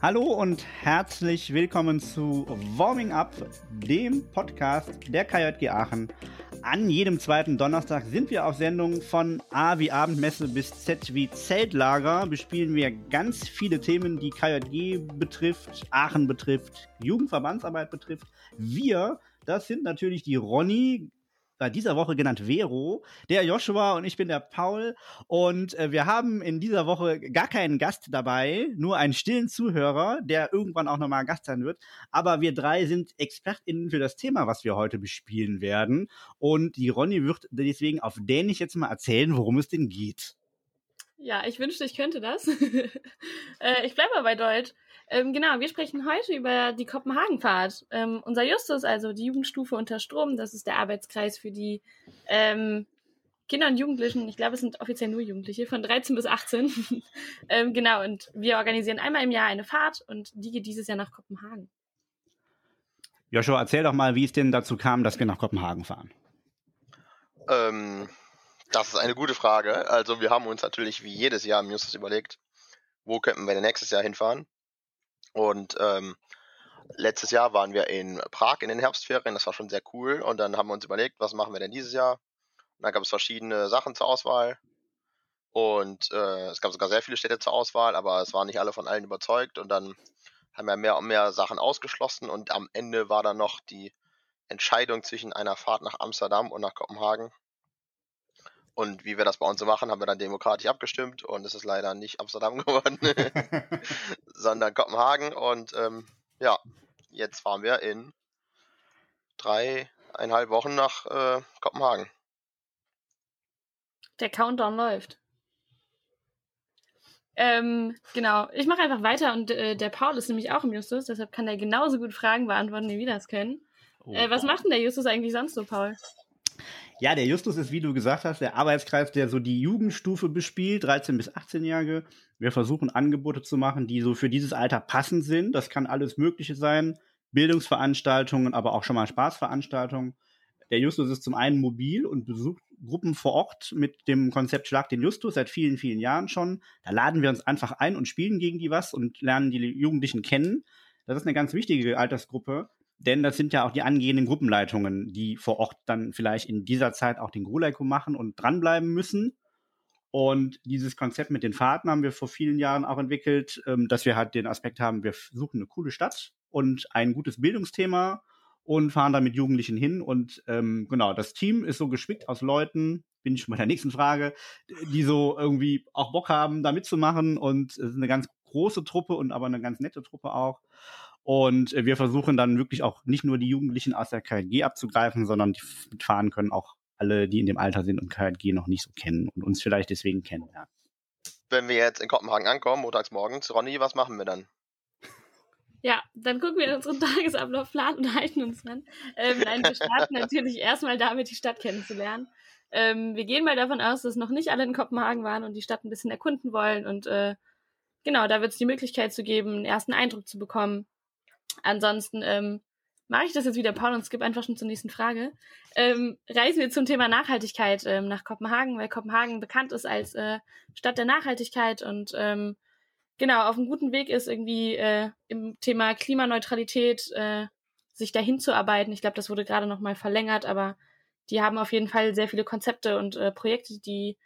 Hallo und herzlich willkommen zu Warming Up, dem Podcast der KJG Aachen. An jedem zweiten Donnerstag sind wir auf Sendung von A wie Abendmesse bis Z wie Zeltlager. Bespielen wir ganz viele Themen, die KJG betrifft, Aachen betrifft, Jugendverbandsarbeit betrifft. Wir, das sind natürlich die Ronny, bei dieser Woche genannt Vero, der Joshua und ich bin der Paul. Und äh, wir haben in dieser Woche gar keinen Gast dabei, nur einen stillen Zuhörer, der irgendwann auch nochmal Gast sein wird. Aber wir drei sind ExpertInnen für das Thema, was wir heute bespielen werden. Und die Ronny wird deswegen auf Dänisch jetzt mal erzählen, worum es denn geht. Ja, ich wünschte, ich könnte das. äh, ich bleibe mal bei Deutsch. Ähm, genau, wir sprechen heute über die Kopenhagenfahrt. Ähm, unser Justus, also die Jugendstufe unter Strom, das ist der Arbeitskreis für die ähm, Kinder und Jugendlichen, ich glaube, es sind offiziell nur Jugendliche, von 13 bis 18. ähm, genau, und wir organisieren einmal im Jahr eine Fahrt und die geht dieses Jahr nach Kopenhagen. Joshua, erzähl doch mal, wie es denn dazu kam, dass wir nach Kopenhagen fahren. Ähm, das ist eine gute Frage. Also wir haben uns natürlich wie jedes Jahr im Justus überlegt, wo könnten wir denn nächstes Jahr hinfahren? Und ähm, letztes Jahr waren wir in Prag in den Herbstferien, das war schon sehr cool. Und dann haben wir uns überlegt, was machen wir denn dieses Jahr? Und dann gab es verschiedene Sachen zur Auswahl. Und äh, es gab sogar sehr viele Städte zur Auswahl, aber es waren nicht alle von allen überzeugt. Und dann haben wir mehr und mehr Sachen ausgeschlossen. Und am Ende war dann noch die Entscheidung zwischen einer Fahrt nach Amsterdam und nach Kopenhagen. Und wie wir das bei uns so machen, haben wir dann demokratisch abgestimmt und es ist leider nicht Amsterdam geworden, sondern Kopenhagen. Und ähm, ja, jetzt fahren wir in dreieinhalb Wochen nach äh, Kopenhagen. Der Countdown läuft. Ähm, genau, ich mache einfach weiter und äh, der Paul ist nämlich auch im Justus, deshalb kann er genauso gut Fragen beantworten, wie wir das können. Oh. Äh, was macht denn der Justus eigentlich sonst so, Paul? Ja, der Justus ist, wie du gesagt hast, der Arbeitskreis, der so die Jugendstufe bespielt, 13 bis 18-Jährige. Wir versuchen Angebote zu machen, die so für dieses Alter passend sind. Das kann alles Mögliche sein. Bildungsveranstaltungen, aber auch schon mal Spaßveranstaltungen. Der Justus ist zum einen mobil und besucht Gruppen vor Ort mit dem Konzept Schlag den Justus seit vielen, vielen Jahren schon. Da laden wir uns einfach ein und spielen gegen die was und lernen die Jugendlichen kennen. Das ist eine ganz wichtige Altersgruppe. Denn das sind ja auch die angehenden Gruppenleitungen, die vor Ort dann vielleicht in dieser Zeit auch den Gruleiko machen und dranbleiben müssen. Und dieses Konzept mit den Fahrten haben wir vor vielen Jahren auch entwickelt, ähm, dass wir halt den Aspekt haben, wir suchen eine coole Stadt und ein gutes Bildungsthema und fahren da mit Jugendlichen hin. Und ähm, genau, das Team ist so gespickt aus Leuten, bin ich schon bei der nächsten Frage, die so irgendwie auch Bock haben, da mitzumachen. Und es ist eine ganz große Truppe und aber eine ganz nette Truppe auch. Und äh, wir versuchen dann wirklich auch nicht nur die Jugendlichen aus der KJG abzugreifen, sondern die mitfahren können auch alle, die in dem Alter sind und KJG noch nicht so kennen und uns vielleicht deswegen kennen. Ja. Wenn wir jetzt in Kopenhagen ankommen, montags morgens, Ronny, was machen wir dann? Ja, dann gucken wir in unseren Tagesablaufplan und halten uns dran. Ähm, nein, wir starten natürlich erstmal damit, die Stadt kennenzulernen. Ähm, wir gehen mal davon aus, dass noch nicht alle in Kopenhagen waren und die Stadt ein bisschen erkunden wollen. Und äh, genau, da wird es die Möglichkeit zu geben, einen ersten Eindruck zu bekommen. Ansonsten ähm, mache ich das jetzt wieder, Paul, und skip einfach schon zur nächsten Frage. Ähm, reisen wir zum Thema Nachhaltigkeit ähm, nach Kopenhagen, weil Kopenhagen bekannt ist als äh, Stadt der Nachhaltigkeit und ähm, genau auf einem guten Weg ist, irgendwie äh, im Thema Klimaneutralität äh, sich dahin zu arbeiten. Ich glaube, das wurde gerade noch mal verlängert, aber die haben auf jeden Fall sehr viele Konzepte und äh, Projekte, die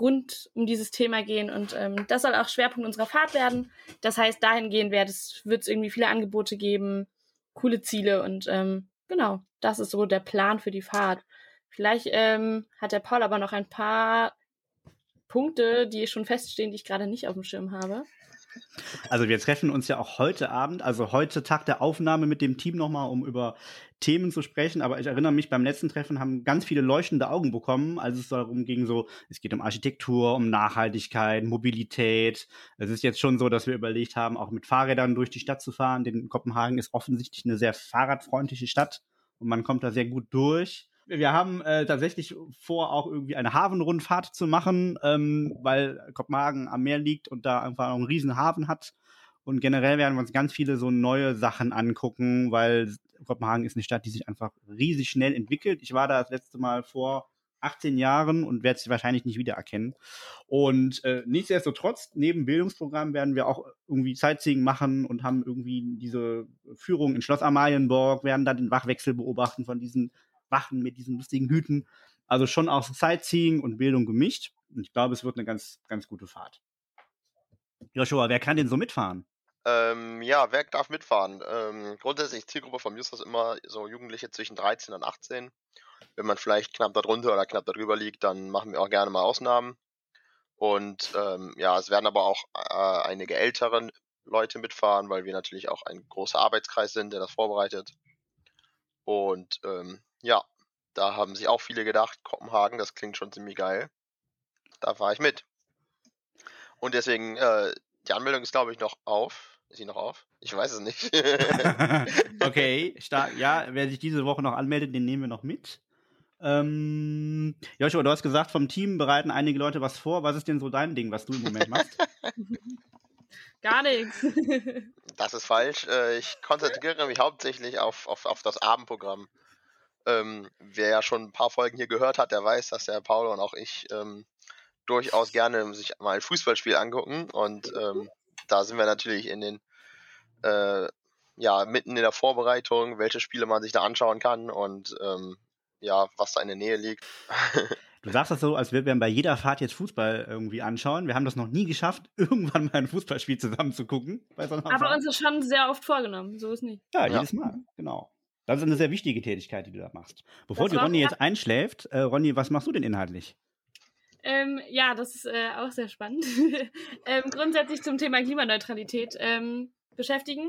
rund um dieses Thema gehen. Und ähm, das soll auch Schwerpunkt unserer Fahrt werden. Das heißt, dahingehend wird es irgendwie viele Angebote geben, coole Ziele und ähm, genau, das ist so der Plan für die Fahrt. Vielleicht ähm, hat der Paul aber noch ein paar Punkte, die schon feststehen, die ich gerade nicht auf dem Schirm habe. Also wir treffen uns ja auch heute Abend, also heute Tag der Aufnahme mit dem Team nochmal, um über Themen zu sprechen. Aber ich erinnere mich, beim letzten Treffen haben ganz viele leuchtende Augen bekommen, als es darum ging, so, es geht um Architektur, um Nachhaltigkeit, Mobilität. Es ist jetzt schon so, dass wir überlegt haben, auch mit Fahrrädern durch die Stadt zu fahren. Denn Kopenhagen ist offensichtlich eine sehr fahrradfreundliche Stadt und man kommt da sehr gut durch wir haben äh, tatsächlich vor, auch irgendwie eine Hafenrundfahrt zu machen, ähm, weil Kopenhagen am Meer liegt und da einfach einen riesen Hafen hat. Und generell werden wir uns ganz viele so neue Sachen angucken, weil Kopenhagen ist eine Stadt, die sich einfach riesig schnell entwickelt. Ich war da das letzte Mal vor 18 Jahren und werde sie wahrscheinlich nicht wiedererkennen. Und äh, nichtsdestotrotz, neben Bildungsprogramm werden wir auch irgendwie Sightseeing machen und haben irgendwie diese Führung in Schloss Amalienborg, werden dann den Wachwechsel beobachten von diesen Wachen mit diesen lustigen Hüten. Also schon auch Sightseeing und Bildung gemischt. Und ich glaube, es wird eine ganz, ganz gute Fahrt. Joshua, wer kann denn so mitfahren? Ähm, ja, wer darf mitfahren? Ähm, grundsätzlich Zielgruppe von Justus immer so Jugendliche zwischen 13 und 18. Wenn man vielleicht knapp darunter oder knapp darüber liegt, dann machen wir auch gerne mal Ausnahmen. Und ähm, ja, es werden aber auch äh, einige ältere Leute mitfahren, weil wir natürlich auch ein großer Arbeitskreis sind, der das vorbereitet. Und ähm, ja, da haben sich auch viele gedacht, Kopenhagen, das klingt schon ziemlich geil. Da fahre ich mit. Und deswegen, äh, die Anmeldung ist, glaube ich, noch auf. Ist sie noch auf? Ich weiß es nicht. okay, stark. Ja, wer sich diese Woche noch anmeldet, den nehmen wir noch mit. Ähm, Joshua, du hast gesagt, vom Team bereiten einige Leute was vor. Was ist denn so dein Ding, was du im Moment machst? Gar nichts. Das ist falsch. Äh, ich konzentriere mich hauptsächlich auf, auf, auf das Abendprogramm. Ähm, wer ja schon ein paar Folgen hier gehört hat, der weiß, dass der Paul und auch ich ähm, durchaus gerne sich mal ein Fußballspiel angucken. Und ähm, da sind wir natürlich in den, äh, ja, mitten in der Vorbereitung, welche Spiele man sich da anschauen kann und ähm, ja, was da in der Nähe liegt. Du sagst das so, als würden wir bei jeder Fahrt jetzt Fußball irgendwie anschauen. Wir haben das noch nie geschafft, irgendwann mal ein Fußballspiel zusammen zu gucken. So Aber Fahrt. uns ist schon sehr oft vorgenommen, so ist nicht. Ja, ja, jedes Mal, genau. Das ist eine sehr wichtige Tätigkeit, die du da machst. Bevor das die Ronny jetzt einschläft, äh, Ronny, was machst du denn inhaltlich? Ähm, ja, das ist äh, auch sehr spannend. ähm, grundsätzlich zum Thema Klimaneutralität ähm, beschäftigen.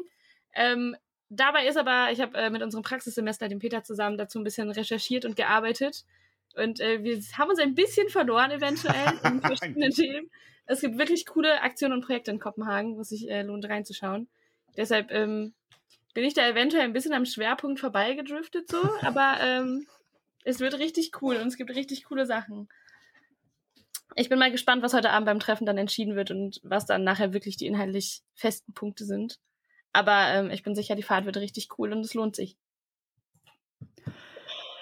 Ähm, dabei ist aber, ich habe äh, mit unserem Praxissemester, dem Peter, zusammen dazu ein bisschen recherchiert und gearbeitet. Und äh, wir haben uns ein bisschen verloren eventuell in verschiedenen Themen. Es gibt wirklich coole Aktionen und Projekte in Kopenhagen, wo es sich äh, lohnt reinzuschauen. Deshalb ähm, bin ich da eventuell ein bisschen am Schwerpunkt vorbeigedriftet so, aber ähm, es wird richtig cool und es gibt richtig coole Sachen ich bin mal gespannt, was heute Abend beim Treffen dann entschieden wird und was dann nachher wirklich die inhaltlich festen Punkte sind. Aber ähm, ich bin sicher, die Fahrt wird richtig cool und es lohnt sich.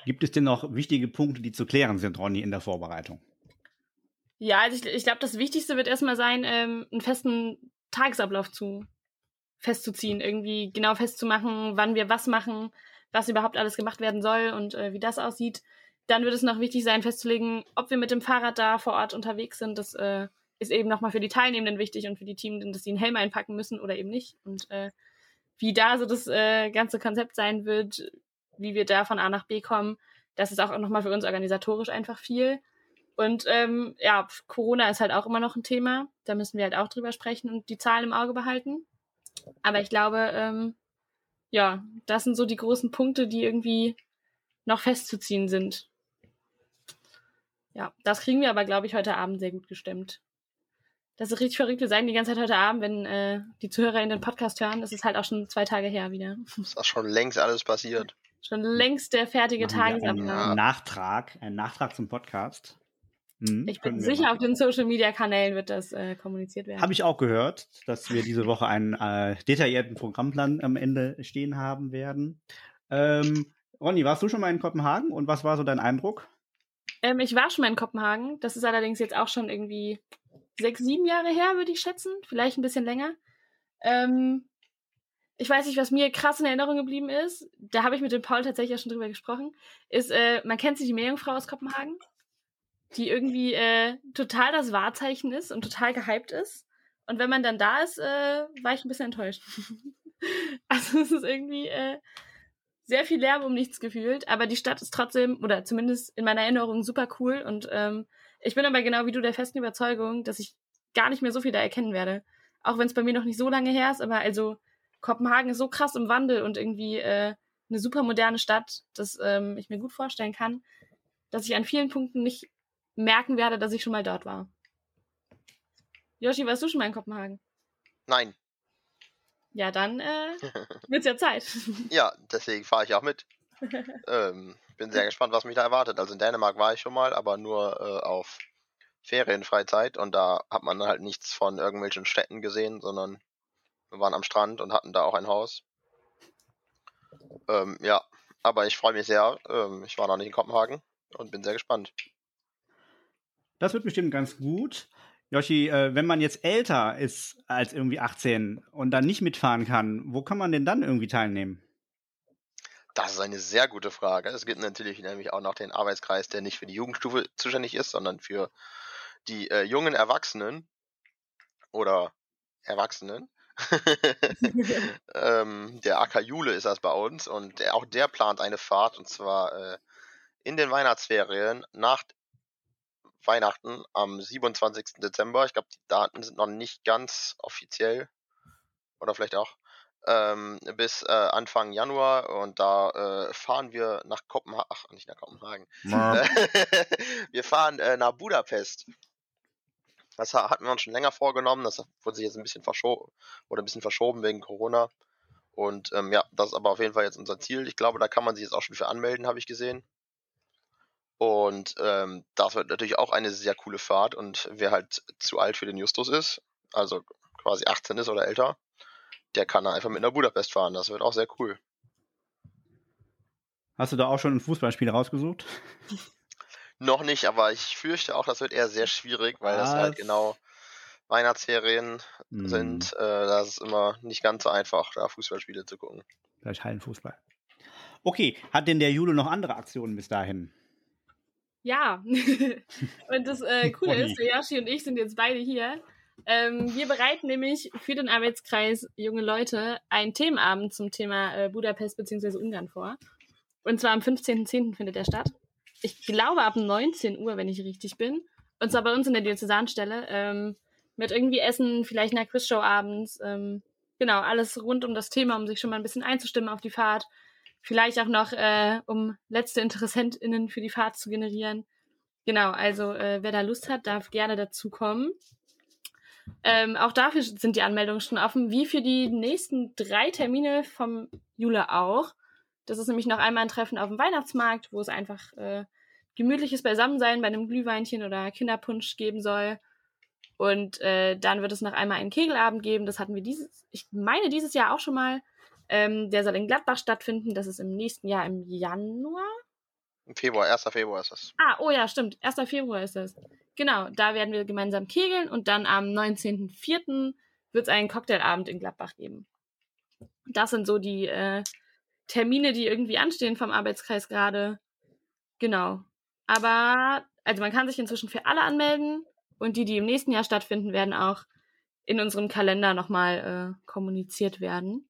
Gibt es denn noch wichtige Punkte, die zu klären sind, Ronny, in der Vorbereitung? Ja, also ich, ich glaube, das Wichtigste wird erstmal sein, ähm, einen festen Tagesablauf zu festzuziehen, irgendwie genau festzumachen, wann wir was machen, was überhaupt alles gemacht werden soll und äh, wie das aussieht. Dann wird es noch wichtig sein, festzulegen, ob wir mit dem Fahrrad da vor Ort unterwegs sind. Das äh, ist eben nochmal für die Teilnehmenden wichtig und für die Teams, dass sie einen Helm einpacken müssen oder eben nicht. Und äh, wie da so das äh, ganze Konzept sein wird, wie wir da von A nach B kommen, das ist auch nochmal für uns organisatorisch einfach viel. Und ähm, ja, Corona ist halt auch immer noch ein Thema. Da müssen wir halt auch drüber sprechen und die Zahlen im Auge behalten. Aber ich glaube, ähm, ja, das sind so die großen Punkte, die irgendwie noch festzuziehen sind. Ja, das kriegen wir aber, glaube ich, heute Abend sehr gut gestimmt. Das ist richtig verrückt. Wir sagen die ganze Zeit heute Abend, wenn äh, die Zuhörer in den Podcast hören, das ist halt auch schon zwei Tage her wieder. Das ist auch schon längst alles passiert. Schon längst der fertige Tagesablauf. Ein Nachtrag, ein Nachtrag zum Podcast. Hm, ich bin sicher, auf den Social Media Kanälen wird das äh, kommuniziert werden. Habe ich auch gehört, dass wir diese Woche einen äh, detaillierten Programmplan am Ende stehen haben werden. Ähm, Ronny, warst du schon mal in Kopenhagen und was war so dein Eindruck? Ähm, ich war schon mal in Kopenhagen. Das ist allerdings jetzt auch schon irgendwie sechs, sieben Jahre her, würde ich schätzen. Vielleicht ein bisschen länger. Ähm, ich weiß nicht, was mir krass in Erinnerung geblieben ist. Da habe ich mit dem Paul tatsächlich auch schon drüber gesprochen. Ist, äh, man kennt sich die Meerjungfrau aus Kopenhagen, die irgendwie äh, total das Wahrzeichen ist und total gehypt ist. Und wenn man dann da ist, äh, war ich ein bisschen enttäuscht. also es ist irgendwie, äh, sehr viel Lärm um nichts gefühlt, aber die Stadt ist trotzdem, oder zumindest in meiner Erinnerung, super cool. Und ähm, ich bin aber genau wie du der festen Überzeugung, dass ich gar nicht mehr so viel da erkennen werde. Auch wenn es bei mir noch nicht so lange her ist, aber also Kopenhagen ist so krass im Wandel und irgendwie äh, eine super moderne Stadt, dass ähm, ich mir gut vorstellen kann, dass ich an vielen Punkten nicht merken werde, dass ich schon mal dort war. Yoshi, warst du schon mal in Kopenhagen? Nein. Ja, dann äh, wird's ja Zeit. ja, deswegen fahre ich auch mit. ähm, bin sehr gespannt, was mich da erwartet. Also in Dänemark war ich schon mal, aber nur äh, auf Ferienfreizeit und da hat man halt nichts von irgendwelchen Städten gesehen, sondern wir waren am Strand und hatten da auch ein Haus. Ähm, ja, aber ich freue mich sehr. Ähm, ich war noch nicht in Kopenhagen und bin sehr gespannt. Das wird bestimmt ganz gut. Yoshi, äh, wenn man jetzt älter ist als irgendwie 18 und dann nicht mitfahren kann, wo kann man denn dann irgendwie teilnehmen? Das ist eine sehr gute Frage. Es gibt natürlich nämlich auch noch den Arbeitskreis, der nicht für die Jugendstufe zuständig ist, sondern für die äh, jungen Erwachsenen oder Erwachsenen. ähm, der AK Jule ist das bei uns und der, auch der plant eine Fahrt und zwar äh, in den Weihnachtsferien nach Weihnachten am 27. Dezember. Ich glaube, die Daten sind noch nicht ganz offiziell oder vielleicht auch ähm, bis äh, Anfang Januar und da äh, fahren wir nach Kopenhagen, ach nicht nach Kopenhagen, wir fahren äh, nach Budapest. Das hatten wir uns schon länger vorgenommen, das wurde sich jetzt ein bisschen verschoben oder ein bisschen verschoben wegen Corona. Und ähm, ja, das ist aber auf jeden Fall jetzt unser Ziel. Ich glaube, da kann man sich jetzt auch schon für anmelden, habe ich gesehen. Und ähm, das wird natürlich auch eine sehr coole Fahrt. Und wer halt zu alt für den Justus ist, also quasi 18 ist oder älter, der kann einfach mit einer Budapest fahren. Das wird auch sehr cool. Hast du da auch schon ein Fußballspiel rausgesucht? Noch nicht, aber ich fürchte auch, das wird eher sehr schwierig, weil Was? das halt genau Weihnachtsferien hm. sind. Äh, das ist immer nicht ganz so einfach, da Fußballspiele zu gucken. Vielleicht Hallenfußball. Okay, hat denn der Jule noch andere Aktionen bis dahin? Ja, und das äh, Coole ist, Yoshi und ich sind jetzt beide hier. Ähm, wir bereiten nämlich für den Arbeitskreis Junge Leute einen Themenabend zum Thema äh, Budapest bzw. Ungarn vor. Und zwar am 15.10. findet der statt. Ich glaube ab 19 Uhr, wenn ich richtig bin. Und zwar bei uns in der Diözesanstelle. Ähm, mit irgendwie Essen, vielleicht einer Quizshow abends. Ähm, genau, alles rund um das Thema, um sich schon mal ein bisschen einzustimmen auf die Fahrt. Vielleicht auch noch, äh, um letzte InteressentInnen für die Fahrt zu generieren. Genau, also äh, wer da Lust hat, darf gerne dazu kommen. Ähm, auch dafür sind die Anmeldungen schon offen, wie für die nächsten drei Termine vom Jule auch. Das ist nämlich noch einmal ein Treffen auf dem Weihnachtsmarkt, wo es einfach äh, gemütliches Beisammensein bei einem Glühweinchen oder Kinderpunsch geben soll. Und äh, dann wird es noch einmal einen Kegelabend geben. Das hatten wir dieses, ich meine dieses Jahr auch schon mal. Ähm, der soll in Gladbach stattfinden. Das ist im nächsten Jahr im Januar. Im Februar, 1. Februar ist das. Ah, oh ja, stimmt. 1. Februar ist das. Genau, da werden wir gemeinsam kegeln und dann am 19.04. wird es einen Cocktailabend in Gladbach geben. Das sind so die äh, Termine, die irgendwie anstehen vom Arbeitskreis gerade. Genau. Aber, also man kann sich inzwischen für alle anmelden und die, die im nächsten Jahr stattfinden, werden auch in unserem Kalender nochmal äh, kommuniziert werden.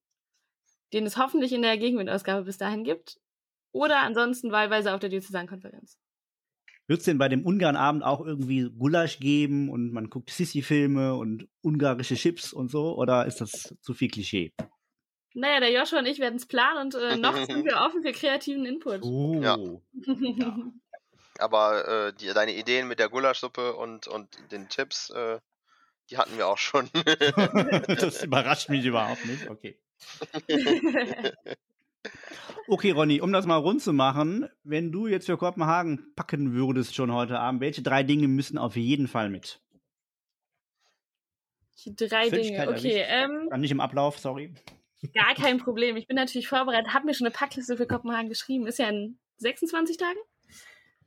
Den es hoffentlich in der Gegenwindausgabe bis dahin gibt. Oder ansonsten wahlweise auf der Diözesankonferenz. Wird es denn bei dem Ungarn-Abend auch irgendwie Gulasch geben und man guckt Sissi-Filme und ungarische Chips und so? Oder ist das zu viel Klischee? Naja, der Joshua und ich werden es planen und äh, noch sind wir offen für kreativen Input. Oh. Ja. ja. Aber äh, die, deine Ideen mit der Gulaschsuppe und, und den Chips, äh, die hatten wir auch schon. das überrascht mich überhaupt nicht. Okay. Okay, Ronny, um das mal rund zu machen, wenn du jetzt für Kopenhagen packen würdest schon heute Abend, welche drei Dinge müssen auf jeden Fall mit? Drei Dinge, okay. Ähm, nicht im Ablauf, sorry. Gar kein Problem. Ich bin natürlich vorbereitet, habe mir schon eine Packliste für Kopenhagen geschrieben. Ist ja in 26 Tagen.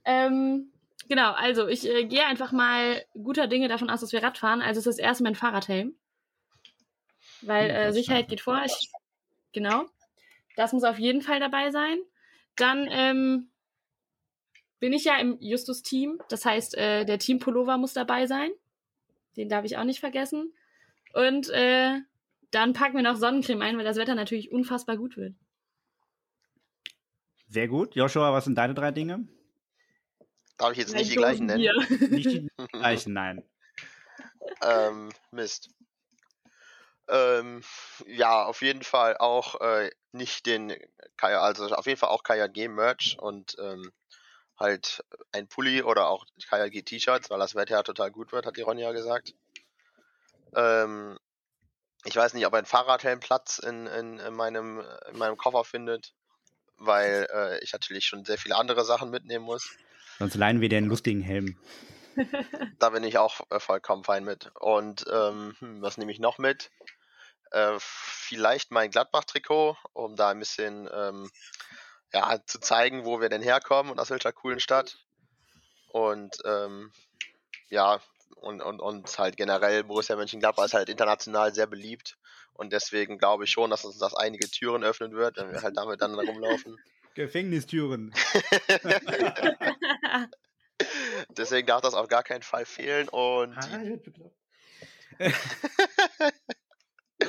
Ähm, genau, also ich äh, gehe einfach mal guter Dinge davon aus, dass wir Radfahren. Also es ist erst mein Fahrradhelm. Weil äh, Sicherheit geht vor. Ich, genau. Das muss auf jeden Fall dabei sein. Dann ähm, bin ich ja im Justus-Team. Das heißt, äh, der Team-Pullover muss dabei sein. Den darf ich auch nicht vergessen. Und äh, dann packen wir noch Sonnencreme ein, weil das Wetter natürlich unfassbar gut wird. Sehr gut. Joshua, was sind deine drei Dinge? Darf ich jetzt nicht die gleichen nennen? nicht die gleichen, nein. ähm, Mist. Ähm, ja, auf jeden Fall auch äh, nicht den Kaya, also auf jeden Fall auch KJG Merch und ähm, halt ein Pulli oder auch KJG T-Shirts, weil das Wetter ja total gut wird, hat die Ronja gesagt. Ähm, ich weiß nicht, ob ein Fahrradhelm Platz in, in, in, meinem, in meinem Koffer findet, weil äh, ich natürlich schon sehr viele andere Sachen mitnehmen muss. Sonst leihen wir dir einen lustigen Helm. da bin ich auch äh, vollkommen fein mit. Und ähm, hm, was nehme ich noch mit? Äh, vielleicht mein Gladbach-Trikot, um da ein bisschen ähm, ja, zu zeigen, wo wir denn herkommen und aus welcher coolen Stadt. Und ähm, ja, und, und, und halt generell Borussia Mönchengladbach ist halt international sehr beliebt. Und deswegen glaube ich schon, dass uns das einige Türen öffnen wird, wenn wir halt damit dann rumlaufen. Gefängnistüren. deswegen darf das auf gar keinen Fall fehlen. Und Ah,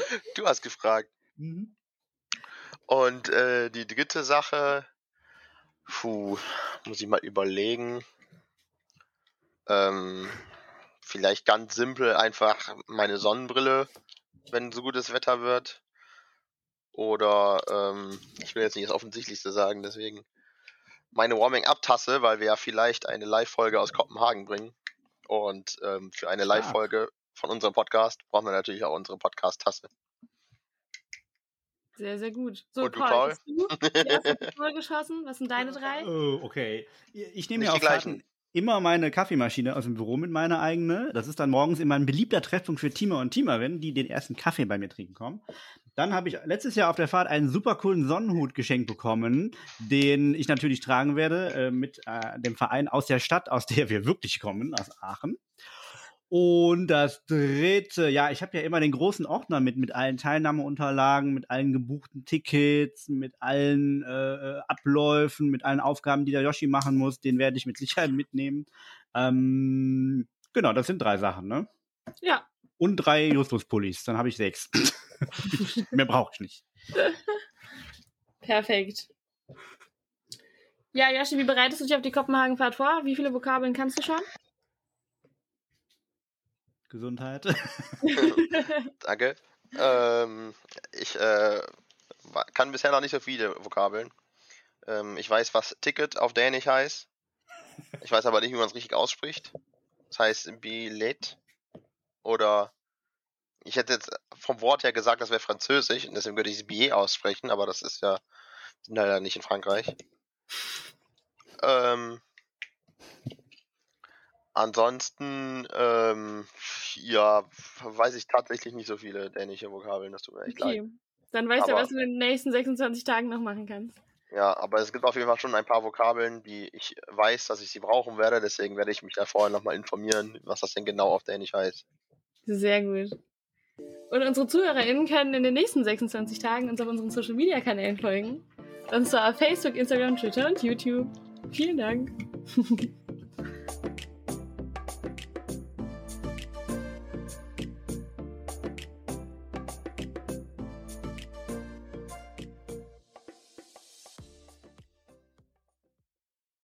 du hast gefragt. Mhm. Und äh, die dritte Sache, puh, muss ich mal überlegen. Ähm, vielleicht ganz simpel einfach meine Sonnenbrille, wenn so gutes Wetter wird. Oder ähm, ich will jetzt nicht das Offensichtlichste sagen, deswegen meine Warming-Up-Tasse, weil wir ja vielleicht eine Live-Folge aus Kopenhagen bringen. Und ähm, für eine. Live-Folge von unserem Podcast brauchen wir natürlich auch unsere Podcast-Tasse. Sehr, sehr gut. So, Und du, Paul, Paul? hast du die erste Pistole geschossen? Was sind deine drei? Oh, okay. Ich nehme ja gleichen. immer meine Kaffeemaschine aus dem Büro mit meiner eigene. Das ist dann morgens immer ein beliebter Treffpunkt für Teamer und Teamerinnen, die den ersten Kaffee bei mir trinken kommen. Dann habe ich letztes Jahr auf der Fahrt einen super coolen Sonnenhut geschenkt bekommen, den ich natürlich tragen werde äh, mit äh, dem Verein aus der Stadt, aus der wir wirklich kommen, aus Aachen. Und das dritte, ja, ich habe ja immer den großen Ordner mit, mit allen Teilnahmeunterlagen, mit allen gebuchten Tickets, mit allen äh, äh, Abläufen, mit allen Aufgaben, die der Yoshi machen muss. Den werde ich mit Sicherheit mitnehmen. Ähm, genau, das sind drei Sachen, ne? Ja, Und drei Justus-Pullis, dann habe ich sechs. Mehr brauche ich nicht. perfekt. Ja, Joshi, wie bereitest du dich auf die Kopenhagen-Fahrt vor? Wie viele Vokabeln kannst du schon? Gesundheit. Danke. Ähm, ich äh, kann bisher noch nicht so viele Vokabeln. Ähm, ich weiß, was Ticket auf Dänisch heißt. Ich weiß aber nicht, wie man es richtig ausspricht. Das heißt Billet. Oder ich hätte jetzt vom Wort her gesagt, das wäre Französisch und deswegen würde ich es Billet aussprechen, aber das ist ja leider nicht in Frankreich. Ähm, ansonsten, ähm, ja, weiß ich tatsächlich nicht so viele dänische Vokabeln, das tut mir echt leid. Okay. Dann weißt du, was du in den nächsten 26 Tagen noch machen kannst. Ja, aber es gibt auf jeden Fall schon ein paar Vokabeln, die ich weiß, dass ich sie brauchen werde. Deswegen werde ich mich da vorher nochmal informieren, was das denn genau auf Dänisch heißt. Sehr gut. Und unsere ZuhörerInnen können in den nächsten 26 Tagen uns auf unseren Social Media Kanälen folgen. Und zwar auf Facebook, Instagram, Twitter und YouTube. Vielen Dank.